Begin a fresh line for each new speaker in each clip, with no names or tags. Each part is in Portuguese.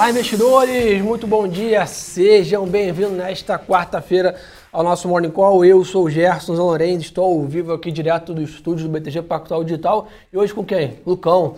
Olá, investidores! Muito bom dia! Sejam bem-vindos nesta quarta-feira ao nosso Morning Call. Eu sou o Gerson Zanorenz, estou ao vivo aqui direto do estúdio do BTG Pactual Digital. E hoje com quem? Lucão.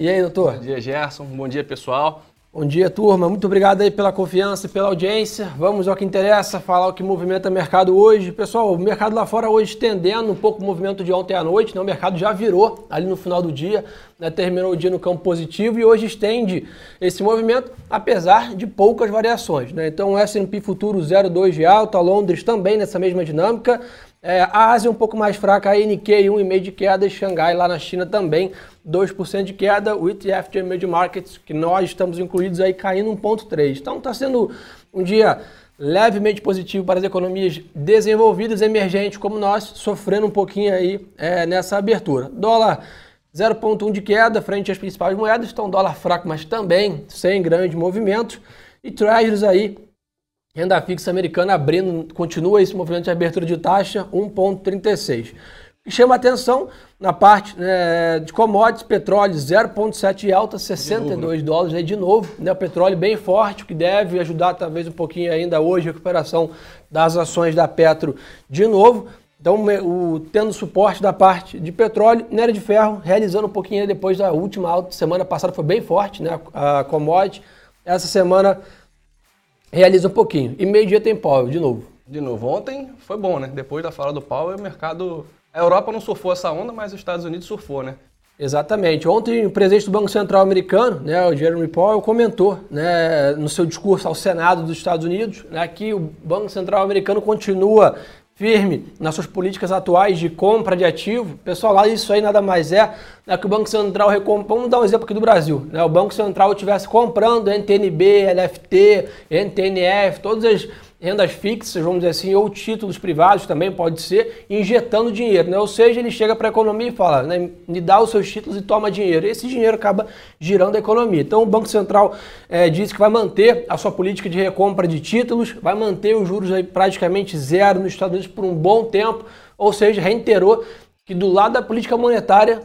E aí, doutor?
bom dia, Gerson. Bom dia, pessoal.
Bom dia, turma. Muito obrigado aí pela confiança e pela audiência. Vamos ao que interessa, falar o que movimenta o mercado hoje. Pessoal, o mercado lá fora hoje estendendo um pouco o movimento de ontem à noite. Né? O mercado já virou ali no final do dia, né? terminou o dia no campo positivo e hoje estende esse movimento, apesar de poucas variações. Né? Então, o S&P Futuro 0,2 de alta, Londres também nessa mesma dinâmica. É, a Ásia um pouco mais fraca, a Nikkei 1,5 de queda e Xangai lá na China também 2% de queda. O ETF de Emerging Markets, que nós estamos incluídos aí, caindo 1,3%. Então está sendo um dia levemente positivo para as economias desenvolvidas, emergentes como nós, sofrendo um pouquinho aí é, nessa abertura. Dólar 0,1 de queda frente às principais moedas, então dólar fraco, mas também sem grandes movimentos. E Treasuries aí Renda fixa americana abrindo, continua esse movimento de abertura de taxa, 1,36. O que chama atenção na parte né, de commodities, petróleo 0,7 alta, 62 de novo, né? dólares aí de novo. Né, o petróleo bem forte, o que deve ajudar talvez um pouquinho ainda hoje a recuperação das ações da Petro de novo. Então, o, tendo suporte da parte de petróleo, minério de ferro, realizando um pouquinho depois da última alta, semana passada foi bem forte, né, a, a commodity. Essa semana realiza um pouquinho. E meio-dia tem Powell, de novo.
De novo. Ontem foi bom, né? Depois da fala do Powell, o mercado. A Europa não surfou essa onda, mas os Estados Unidos surfou, né?
Exatamente. Ontem o presidente do Banco Central americano, né, o Jeremy Powell, comentou né, no seu discurso ao Senado dos Estados Unidos né, que o Banco Central americano continua firme nas suas políticas atuais de compra de ativo. Pessoal, lá isso aí nada mais é né, que o Banco Central recompra. Vamos dar um exemplo aqui do Brasil. Né, o Banco Central estivesse comprando NTNB, LFT, NTNF, todas as rendas fixas, vamos dizer assim, ou títulos privados também pode ser, injetando dinheiro, né? Ou seja, ele chega para a economia e fala, né, me dá os seus títulos e toma dinheiro. Esse dinheiro acaba girando a economia. Então o Banco Central é, diz que vai manter a sua política de recompra de títulos, vai manter os juros aí praticamente zero nos Estados Unidos por um bom tempo, ou seja, reiterou que do lado da política monetária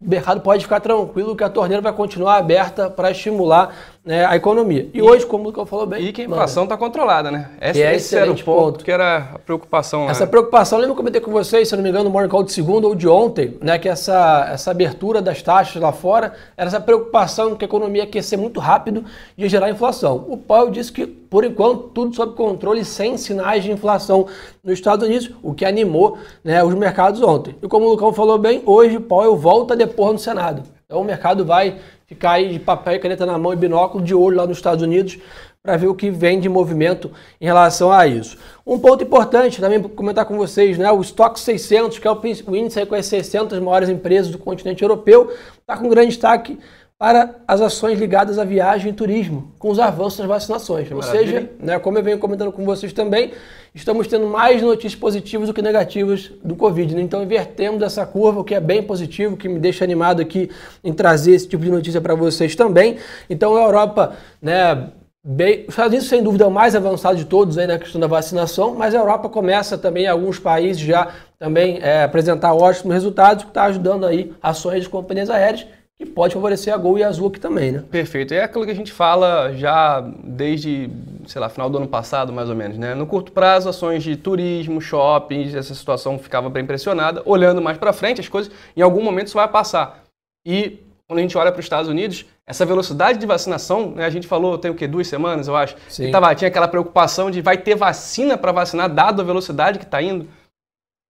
o mercado pode ficar tranquilo que a torneira vai continuar aberta para estimular né, a economia. E, e, hoje, como o Lucas falou bem.
E que a inflação está controlada, né? Esse, é esse era o ponto, ponto, que era a preocupação.
Essa né? preocupação, lembra que eu comentei com vocês, se não me engano, no Morning Call de segunda ou de ontem, né? Que essa, essa abertura das taxas lá fora era essa preocupação que a economia ia aquecer muito rápido e ia gerar inflação. O Powell disse que, por enquanto, tudo sob controle, sem sinais de inflação nos Estados Unidos, o que animou né, os mercados ontem. E como o Lucão falou bem, hoje o Powell volta a depor no Senado. Então o mercado vai ficar aí de papel e caneta na mão e binóculo de olho lá nos Estados Unidos para ver o que vem de movimento em relação a isso. Um ponto importante também para comentar com vocês, né? O Stock 600, que é o índice com as 600 maiores empresas do continente europeu, está com grande destaque para as ações ligadas à viagem e turismo, com os avanços nas vacinações. Ou seja, né, como eu venho comentando com vocês também, estamos tendo mais notícias positivas do que negativas do Covid. Né? Então invertemos essa curva, o que é bem positivo, que me deixa animado aqui em trazer esse tipo de notícia para vocês também. Então a Europa, né, Bem, os Estados Unidos, sem dúvida, é o mais avançado de todos aí na questão da vacinação, mas a Europa começa também, alguns países já também é, apresentar ótimos resultados, que está ajudando aí ações de companhias aéreas que pode favorecer a Gol e a Azul aqui também, né?
Perfeito. É aquilo que a gente fala já desde, sei lá, final do ano passado, mais ou menos, né? No curto prazo, ações de turismo, shoppings, essa situação ficava bem pressionada. Olhando mais para frente, as coisas, em algum momento isso vai passar. E quando a gente olha para os Estados Unidos, essa velocidade de vacinação, né, a gente falou, tem o quê? Duas semanas, eu acho. Sim. E tava, tinha aquela preocupação de vai ter vacina para vacinar, dado a velocidade que está indo.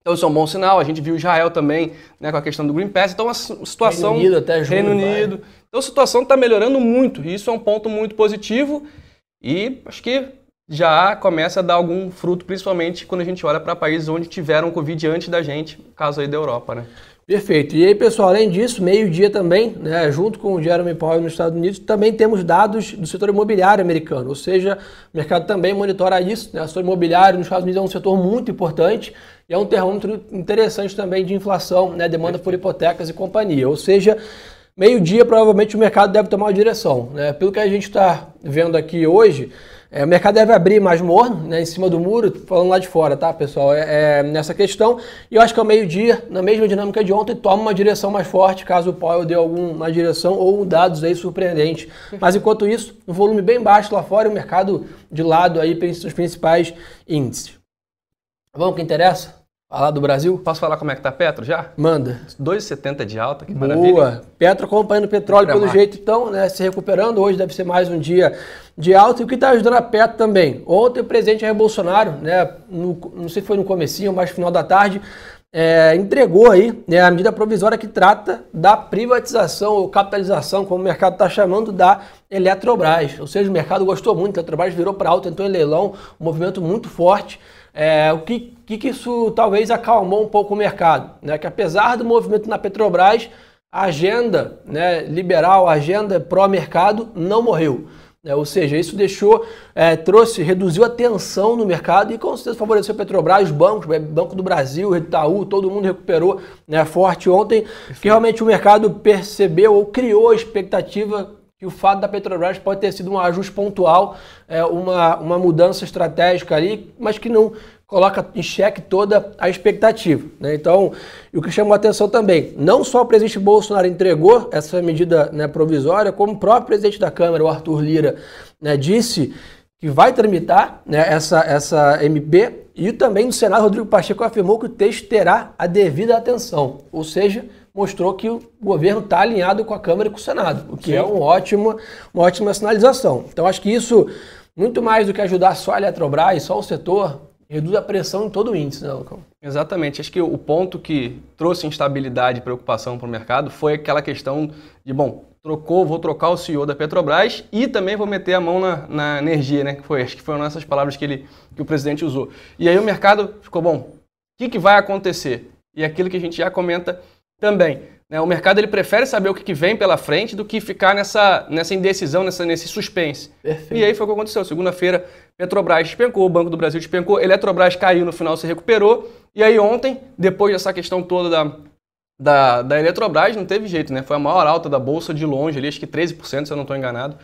Então isso é um bom sinal. A gente viu Israel também né, com a questão do Green Pass. Então a situação.
Reino Unido até junho,
Reino Unido. Vai. Então a situação está melhorando muito. E isso é um ponto muito positivo. E acho que já começa a dar algum fruto, principalmente quando a gente olha para países onde tiveram Covid antes da gente, caso aí da Europa, né?
Perfeito. E aí, pessoal, além disso, meio-dia também, né, junto com o Jeremy Powell nos Estados Unidos, também temos dados do setor imobiliário americano. Ou seja, o mercado também monitora isso. Né? O setor imobiliário nos Estados Unidos é um setor muito importante e é um termômetro interessante também de inflação, né, demanda por hipotecas e companhia. Ou seja, meio-dia provavelmente o mercado deve tomar uma direção. Né? Pelo que a gente está vendo aqui hoje, É, o mercado deve abrir mais morno, né, em cima do muro, falando lá de fora, tá, pessoal? É, é nessa questão. E eu acho que ao meio-dia, na mesma dinâmica de ontem, toma uma direção mais forte, caso o Powell dê alguma direção ou dados aí surpreendentes. Mas enquanto isso, um volume bem baixo lá fora e o mercado de lado aí, os principais índices. Vamos que interessa? Falar do Brasil?
Posso falar como é que tá Petro já?
Manda.
2,70 de alta, que
Boa.
maravilha.
Petro acompanhando o petróleo pelo jeito, então, né, se recuperando. Hoje deve ser mais um dia de alta. E o que está ajudando a Petro também? Ontem o presidente Jair Bolsonaro, né, no, não sei se foi no comecinho, mas no final da tarde, é, entregou aí né, a medida provisória que trata da privatização ou capitalização, como o mercado está chamando, da Eletrobras. Ou seja, o mercado gostou muito, a Eletrobras virou para alta, entrou em leilão, um movimento muito forte. É, o que, que, isso talvez acalmou um pouco o mercado? Né? Que apesar do movimento na Petrobras, a agenda né, liberal, a agenda pró-mercado não morreu. Né? Ou seja, isso deixou, é, trouxe, reduziu a tensão no mercado e com certeza favoreceu a Petrobras, os bancos, Banco do Brasil, Itaú, todo mundo recuperou né, forte ontem, que realmente o mercado percebeu ou criou a expectativa que o fato da Petrobras pode ter sido um ajuste pontual, é, uma, uma mudança estratégica ali, mas que não coloca em xeque toda a expectativa. Né? Então, o que chamou a atenção também, não só o presidente Bolsonaro entregou essa medida né, provisória, como o próprio presidente da Câmara, o Arthur Lira, né, disse que vai tramitar né, essa, essa MP, e também no Senado, Rodrigo Pacheco afirmou que o texto terá a devida atenção, ou seja, mostrou que o governo está alinhado com a Câmara e com o Senado, o que Sim. é um ótimo, uma ótima sinalização. Então, acho que isso, muito mais do que ajudar só a Eletrobras, só o setor, reduz a pressão em todo o índice, né, Lucão?
Exatamente. Acho que o ponto que trouxe instabilidade e preocupação para o mercado foi aquela questão de, bom, trocou, vou trocar o CEO da Petrobras e também vou meter a mão na, na energia, né? Que foi, acho que foram essas palavras que, ele, que o presidente usou. E aí o mercado ficou, bom, o que, que vai acontecer? E aquilo que a gente já comenta também. Né? O mercado ele prefere saber o que, que vem pela frente do que ficar nessa, nessa indecisão, nessa, nesse suspense. Perfeito. E aí foi o que aconteceu. Segunda-feira, Petrobras despencou, o Banco do Brasil despencou, Eletrobras caiu, no final se recuperou. E aí ontem, depois dessa questão toda da, da, da Eletrobras, não teve jeito, né? Foi a maior alta da Bolsa de longe ali, acho que 13%, se eu não estou enganado.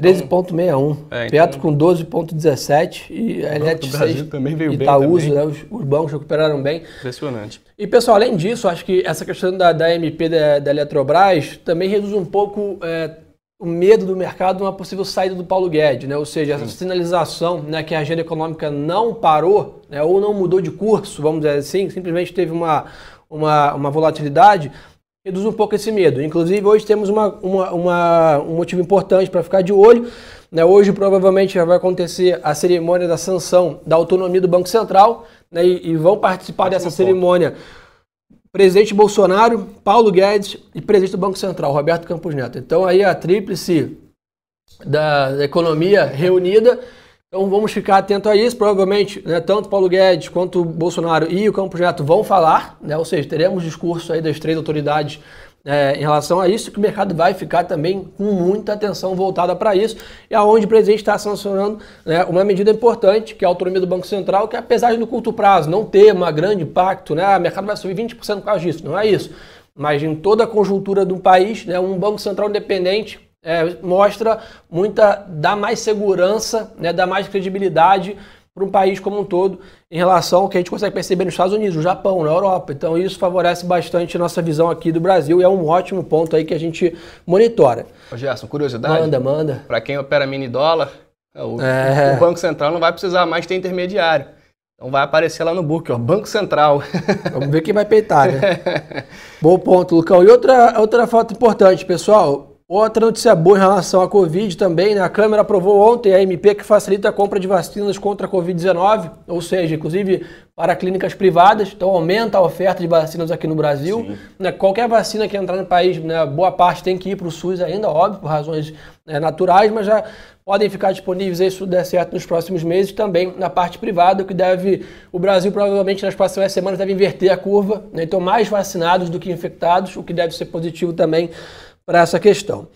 13,61. É, então... Petro com 12,17 e a Elet
também veio
Itaúso,
bem.
Né, os, os, bancos recuperaram bem.
Impressionante.
E pessoal, além disso, acho que essa questão da, da MP da, da Eletrobras também reduz um pouco é, o medo do mercado de uma possível saída do Paulo Guedes, né? Ou seja, essa Sim. sinalização né, que a agenda econômica não parou né, ou não mudou de curso, vamos dizer assim, simplesmente teve uma, uma, uma volatilidade reduz um pouco esse medo. Inclusive, hoje temos uma, uma, uma um motivo importante para ficar de olho. Né? Hoje, provavelmente, já vai acontecer a cerimônia da sanção da autonomia do Banco Central né? e, e vão participar dessa cerimônia presidente Bolsonaro, Paulo Guedes e presidente do Banco Central, Roberto Campos Neto. Então, aí a tríplice da economia reunida então vamos ficar atento a isso. Provavelmente, né, tanto Paulo Guedes quanto Bolsonaro e o Campos Neto vão falar, né, ou seja, teremos discurso aí das três autoridades é, em relação a isso, que o mercado vai ficar também com muita atenção voltada para isso, e aonde o presidente está sancionando né, uma medida importante, que é a autonomia do Banco Central, que apesar de no curto prazo não ter um grande impacto, né, o mercado vai subir 20% por causa disso, não é isso. Mas em toda a conjuntura do país, né, um Banco Central independente é, mostra muita, dá mais segurança, né, dá mais credibilidade para um país como um todo em relação ao que a gente consegue perceber nos Estados Unidos, no Japão, na Europa. Então isso favorece bastante a nossa visão aqui do Brasil e é um ótimo ponto aí que a gente monitora.
Ô Gerson, curiosidade?
Manda, manda.
Para quem opera mini dólar, o, é... o, Banco Central não vai precisar mais ter intermediário. Então vai aparecer lá no book, ó, Banco Central.
Vamos ver quem vai peitar, né? Bom ponto, Lucão. E outra, outra foto importante, pessoal. Outra notícia boa em relação à Covid também, né? A Câmara aprovou ontem a MP que facilita a compra de vacinas contra a Covid-19, ou seja, inclusive para clínicas privadas, então aumenta a oferta de vacinas aqui no Brasil. Né? Qualquer vacina que entrar no país, né, boa parte tem que ir para o SUS ainda, óbvio, por razões né, naturais, mas já podem ficar disponíveis se tudo der certo nos próximos meses, também na parte privada, o que deve, o Brasil provavelmente nas próximas semanas deve inverter a curva, né? então mais vacinados do que infectados, o que deve ser positivo também para essa questão.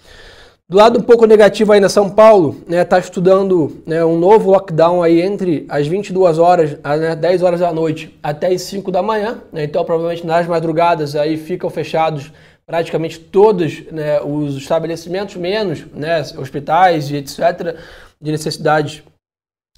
Do lado um pouco negativo ainda, São Paulo está né, tá estudando né, um novo lockdown aí entre as 22 horas, né, 10 horas da noite até as 5 da manhã. Né, então, provavelmente nas madrugadas aí ficam fechados praticamente todos né, os estabelecimentos, menos né, hospitais e etc., de necessidades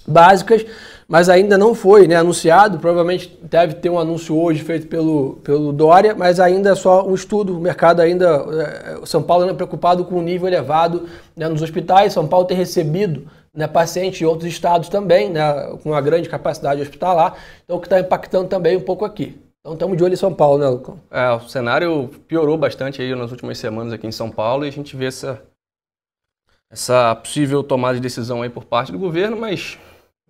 básicas, mas ainda não foi né, anunciado. Provavelmente deve ter um anúncio hoje feito pelo, pelo Dória, mas ainda é só um estudo. O mercado ainda. É, São Paulo ainda é preocupado com o nível elevado né, nos hospitais. São Paulo tem recebido né, pacientes de outros estados também, né, com uma grande capacidade hospitalar, então que está impactando também um pouco aqui. Então estamos de olho em São Paulo, né, Lucão?
É, o cenário piorou bastante aí nas últimas semanas aqui em São Paulo e a gente vê essa, essa possível tomada de decisão aí por parte do governo, mas...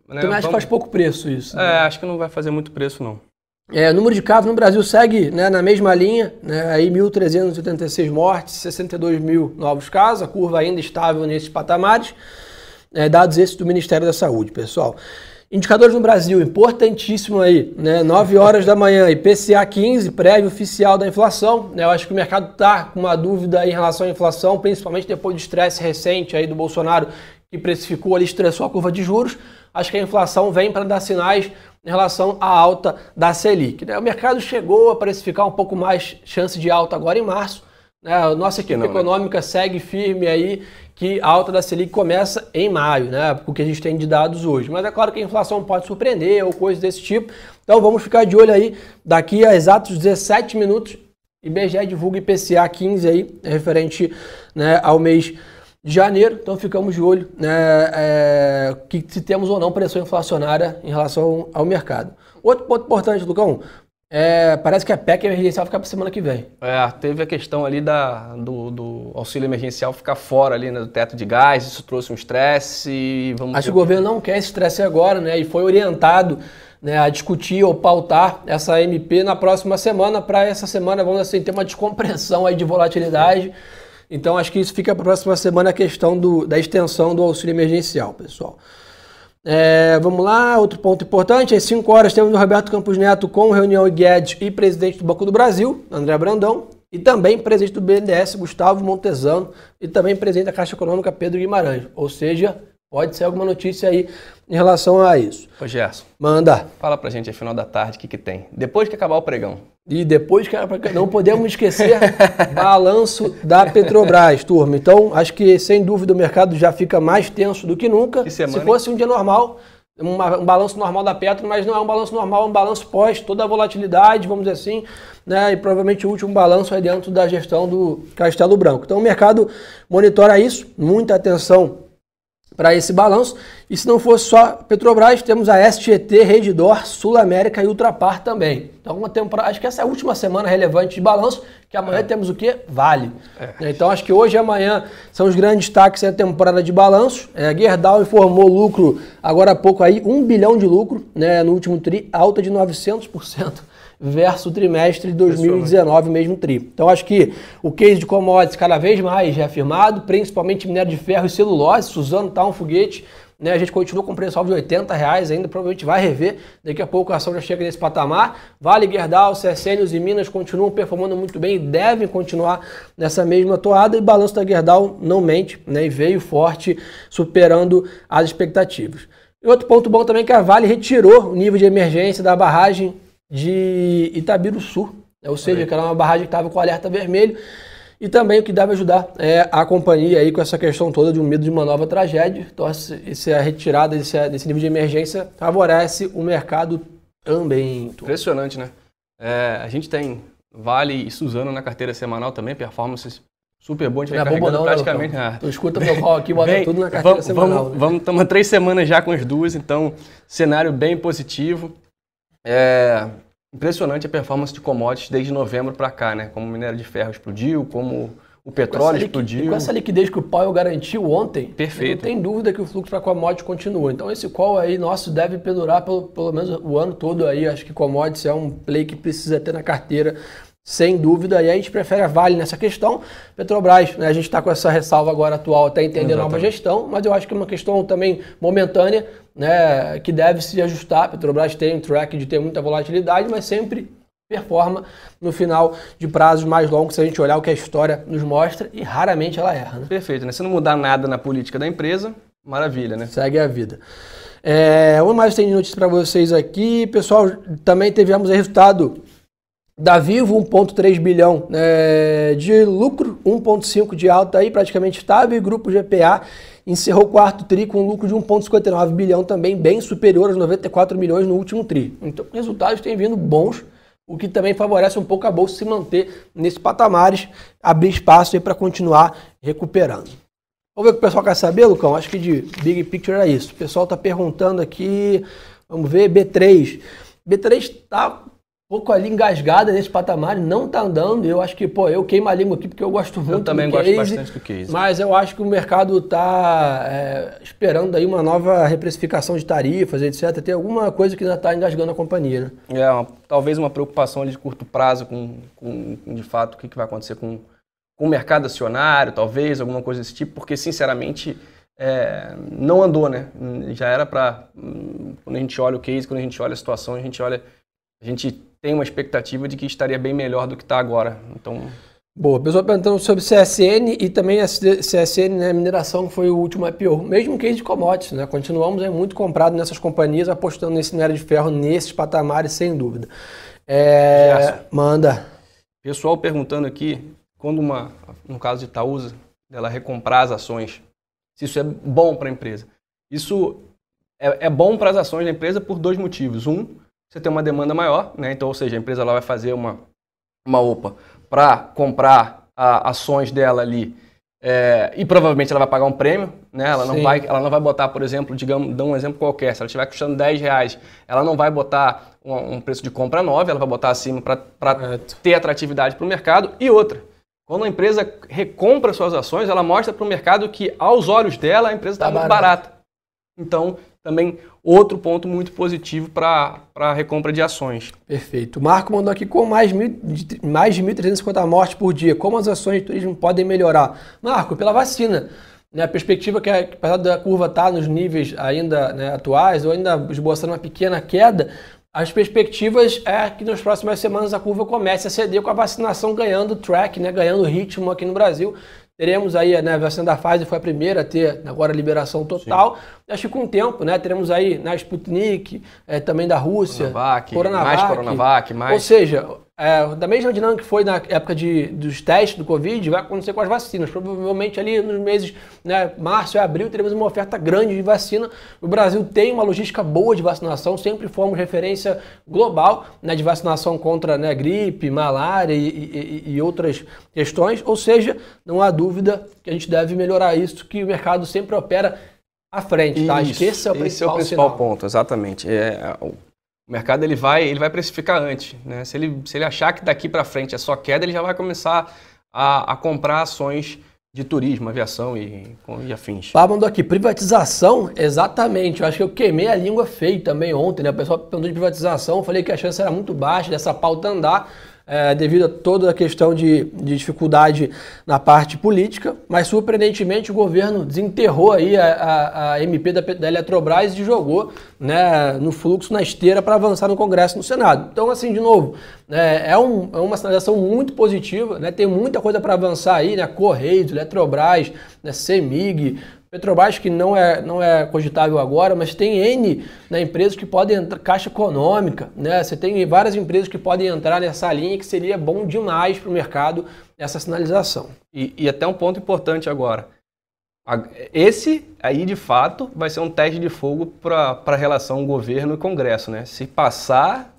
Né, Também acho vamos... que faz pouco preço isso.
Né? É, acho que não vai fazer muito preço não.
É, o número de casos no Brasil segue né, na mesma linha, né, aí 1.386 mortes, 62 mil novos casos, a curva ainda estável nesses patamares. É, dados esses do Ministério da Saúde, pessoal. Indicadores no Brasil, importantíssimo aí, né? 9 horas da manhã, IPCA 15, prévio oficial da inflação. Né? Eu acho que o mercado está com uma dúvida em relação à inflação, principalmente depois do estresse recente aí do Bolsonaro, que precificou ali, estressou a curva de juros. Acho que a inflação vem para dar sinais em relação à alta da Selic. Né? O mercado chegou a precificar um pouco mais chance de alta agora em março. Né? A nossa equipe não, né? econômica né? segue firme aí que a alta da Selic começa em maio, né? Porque a gente tem de dados hoje. Mas é claro que a inflação pode surpreender ou coisas desse tipo. Então vamos ficar de olho aí. Daqui a exatos 17 minutos, IBGE divulga IPCA 15 aí, referente né, ao mês de janeiro. Então ficamos de olho né, é, que se temos ou não pressão inflacionária em relação ao mercado. Outro ponto importante, Lucão, é, parece que a PEC emergencial fica para semana que vem.
É, teve a questão ali da, do, do auxílio emergencial ficar fora ali né, do teto de gás, isso trouxe um estresse
vamos... Acho que o governo não quer esse estresse agora, né? E foi orientado né, a discutir ou pautar essa MP na próxima semana, para essa semana, vamos assim, ter uma descompressão aí de volatilidade. Então acho que isso fica para a próxima semana a questão do, da extensão do auxílio emergencial, pessoal. É, vamos lá, outro ponto importante, às 5 horas temos o Roberto Campos Neto com reunião Guedes e presidente do Banco do Brasil, André Brandão, e também presidente do BNDES, Gustavo Montesano, e também presidente da Caixa Econômica, Pedro Guimarães. Ou seja, pode ser alguma notícia aí em relação a isso.
Ô Gerson.
Manda.
Fala pra gente, final da tarde, o que, que tem? Depois que acabar o pregão.
E depois que não podemos esquecer balanço da Petrobras, turma. Então, acho que sem dúvida o mercado já fica mais tenso do que nunca. Que semana, Se fosse um dia normal, um balanço normal da Petro, mas não é um balanço normal, é um balanço pós toda a volatilidade, vamos dizer assim, né? E provavelmente o último balanço é dentro da gestão do Castelo Branco. Então o mercado monitora isso, muita atenção para esse balanço. E se não fosse só Petrobras, temos a SGT, Redidor, Sul América e Ultrapar também. Então, uma temporada, acho que essa é a última semana relevante de balanço, que amanhã é. temos o que? Vale. É. Então, acho que hoje e amanhã são os grandes destaques da temporada de balanço. É, a Gerdau informou lucro, agora há pouco aí, 1 bilhão de lucro né, no último TRI, alta de 900% versus o trimestre de 2019, mesmo tri. Então acho que o case de commodities cada vez mais reafirmado, principalmente minério de ferro e celulose, Suzano está um foguete. Né, a gente continua com preço alvo de 80 reais ainda, provavelmente vai rever. Daqui a pouco a ação já chega nesse patamar. Vale, Gerdau, Cercênios e Minas continuam performando muito bem e devem continuar nessa mesma toada. E balanço da Gerdau não mente né, e veio forte, superando as expectativas. E outro ponto bom também é que a Vale retirou o nível de emergência da barragem de Itabiruçu, né? ou seja, que era uma barragem que estava com alerta vermelho. E também o que deve ajudar é a companhia aí com essa questão toda de um medo de uma nova tragédia. Então, essa retirada desse, desse nível de emergência favorece o mercado também.
Impressionante, né? É, a gente tem Vale e Suzano na carteira semanal também, performances super bom, a gente vai é não, praticamente. Não,
ah. escuta meu call aqui, bota bem, tudo na carteira
vamos,
semanal.
Vamos, né? vamos, estamos três semanas já com as duas, então cenário bem positivo. É impressionante a performance de commodities desde novembro para cá, né? Como o minério de ferro explodiu, como o petróleo explodiu.
Com essa liquidez que o Powell garantiu ontem,
Perfeito.
não tem dúvida que o fluxo para commodities continua. Então esse call aí nosso deve pendurar pelo, pelo menos o ano todo aí. Acho que commodities é um play que precisa ter na carteira sem dúvida, e a gente prefere a Vale nessa questão. Petrobras, né, a gente está com essa ressalva agora atual até entender a nova gestão, mas eu acho que é uma questão também momentânea, né, que deve se ajustar. Petrobras tem um track de ter muita volatilidade, mas sempre performa no final de prazos mais longos, se a gente olhar o que a história nos mostra, e raramente ela erra. Né?
Perfeito, né? Se não mudar nada na política da empresa, maravilha, né?
Segue a vida. É, uma mais tem de notícias para vocês aqui. Pessoal, também tivemos resultado Da Vivo, 1,3 bilhão é, de lucro, 1,5 de alta aí, praticamente estável. E Grupo GPA encerrou o quarto TRI com um lucro de 1,59 bilhão, também bem superior aos 94 milhões no último TRI. Então, resultados têm vindo bons, o que também favorece um pouco a bolsa se manter nesses patamares, abrir espaço aí para continuar recuperando. Vamos ver o que o pessoal quer saber, Lucão? Acho que de Big Picture é isso. O pessoal está perguntando aqui, vamos ver, B3. B3 está pouco ali engasgada nesse patamar, não está andando. Eu acho que, pô, eu queimo a língua aqui porque eu gosto muito
eu também
do
gosto
case,
bastante do case.
Mas eu acho que o mercado está é, esperando aí uma nova reprecificação de tarifas, etc. Tem alguma coisa que ainda está engasgando a companhia,
né? É, uma, talvez uma preocupação de curto prazo com, com, de fato, o que, que vai acontecer com, com o mercado acionário, talvez, alguma coisa desse tipo, porque, sinceramente, é, não andou, né? Já era para... Quando a gente olha o case, quando a gente olha a situação, a gente olha... A gente tem uma expectativa de que estaria bem melhor do que está agora. Então.
Boa, pessoal perguntando sobre CSN e também a CSN, né, mineração, que foi o último IPO. Mesmo case de commodities, né? Continuamos é, muito comprado nessas companhias, apostando nesse minério de ferro, nesses patamares, sem dúvida. É, Gerson, manda.
Pessoal perguntando aqui, quando uma, no caso de Itaúsa, ela recomprar as ações, se isso é bom para a empresa. Isso é, é bom para as ações da empresa por dois motivos. Um, você tem uma demanda maior, né? Então, ou seja, a empresa ela vai fazer uma, uma OPA para comprar a, ações dela ali é, e provavelmente ela vai pagar um prêmio, né? Ela não, vai, ela não vai botar, por exemplo, digamos, dá um exemplo qualquer, se ela estiver custando 10 reais, ela não vai botar um, um preço de compra 9, ela vai botar acima para ter atratividade para o mercado. E outra, quando a empresa recompra suas ações, ela mostra para o mercado que, aos olhos dela, a empresa está tá muito barata. Então, também outro ponto muito positivo para a recompra de ações.
Perfeito. O Marco mandou aqui com mais, mil, mais de 1.350 mortes por dia. Como as ações de turismo podem melhorar? Marco, pela vacina. Né, a perspectiva que, apesar da curva estar tá nos níveis ainda né, atuais, ou ainda esboçando uma pequena queda, as perspectivas é que nas próximas semanas a curva comece a ceder com a vacinação ganhando track, né, ganhando ritmo aqui no Brasil. Teremos aí, né, a vacina da Pfizer foi a primeira a ter agora a liberação total. Sim. Acho que com o tempo, né, teremos aí na né, Sputnik, é, também da Rússia,
Coronavac, Coronavac, mais Coronavac, mais...
Ou seja, é, da mesma dinâmica que foi na época de, dos testes do Covid, vai acontecer com as vacinas. Provavelmente ali nos meses né, março e abril teremos uma oferta grande de vacina. O Brasil tem uma logística boa de vacinação, sempre fomos referência global né, de vacinação contra né, gripe, malária e, e, e, outras questões. Ou seja, não há dúvida que a gente deve melhorar isso, que o mercado sempre opera à frente. Tá?
Isso, esse é o principal, esse é o principal ponto, exatamente. É, o mercado ele vai, ele vai precificar antes. Né? Se, ele, se ele achar que daqui para frente é só queda, ele já vai começar a, a comprar ações de turismo, aviação e, e afins.
Pá, mandou aqui, privatização? Exatamente. Eu acho que eu queimei a língua feio também ontem, né? O pessoal perguntou de privatização, eu falei que a chance era muito baixa dessa pauta andar é, devido a toda a questão de, de, dificuldade na parte política, mas surpreendentemente o governo desenterrou aí a, a, a MP da, da, Eletrobras e jogou né, no fluxo, na esteira, para avançar no Congresso e no Senado. Então, assim, de novo, é, é, um, é uma sinalização muito positiva, né, tem muita coisa para avançar aí, né, Correios, Eletrobras, né, CEMIG, Petrobras que não é, não é cogitável agora, mas tem N né, empresas que podem entrar, Caixa Econômica, né? Você tem várias empresas que podem entrar nessa linha que seria bom demais para o mercado essa sinalização.
E, e até um ponto importante agora. Esse aí, de fato, vai ser um teste de fogo para a relação governo e Congresso, né? Se passar,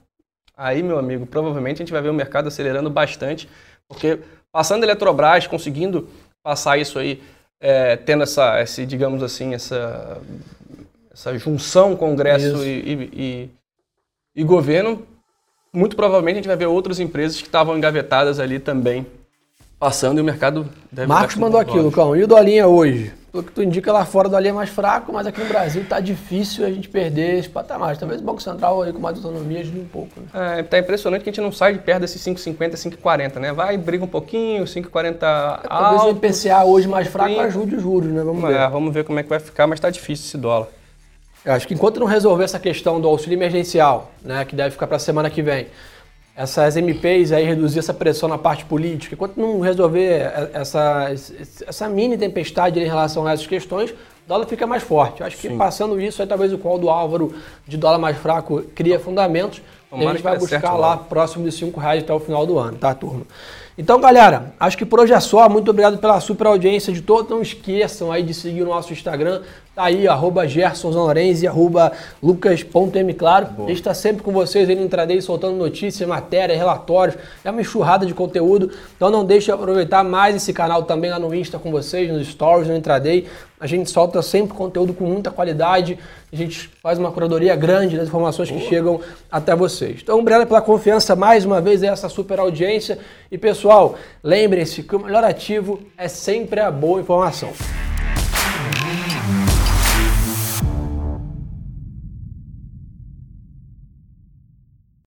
aí, meu amigo, provavelmente a gente vai ver o mercado acelerando bastante, porque passando a Eletrobras, conseguindo passar isso aí é, tendo essa, esse, digamos assim, essa, essa junção Congresso e, e, e, governo, muito provavelmente a gente vai ver outras empresas que estavam engavetadas ali também passando e o mercado
deve Marcos mandou aqui, Lucão. E o Dolinha hoje? Pelo que tu indica lá fora, o Dolinha é mais fraco, mas aqui no Brasil tá difícil a gente perder esse patamar. Talvez o Banco Central aí com mais autonomia ajude um pouco.
Né? É, tá impressionante que a gente não sai de perto desses 5,50, 5,40, né? Vai, briga um pouquinho, 5,40 é, alto.
Talvez o IPCA hoje mais fraco ajude os juros, né?
Vamos ver. É, vamos ver como é que vai ficar, mas tá difícil esse dólar.
Eu acho que enquanto não resolver essa questão do auxílio emergencial, né, que deve ficar para a semana que vem, essas MPs aí reduzir essa pressão na parte política, enquanto não resolver essa, essa mini tempestade em relação a essas questões, o dólar fica mais forte. Eu acho que Sim. passando isso, aí talvez o call do Álvaro de dólar mais fraco cria fundamentos, Tomara e a gente vai buscar certo, lá próximo de 5 reais até o final do ano, tá, turma? Então, galera, acho que por hoje é só. Muito obrigado pela super audiência de todos. Não esqueçam aí de seguir o nosso Instagram. Tá aí, arroba Gerson Zanorenzi, arroba lucas.mclaro. A gente está sempre com vocês aí no Intraday, soltando notícias, matérias, relatórios. É uma enxurrada de conteúdo. Então não deixe de aproveitar mais esse canal também lá no Insta com vocês, nos Stories, no Intraday. A gente solta sempre conteúdo com muita qualidade. A gente faz uma curadoria grande das informações que chegam até vocês. Então, obrigado pela confiança mais uma vez, essa super audiência. E pessoal, lembrem-se que o melhor ativo é sempre a boa informação.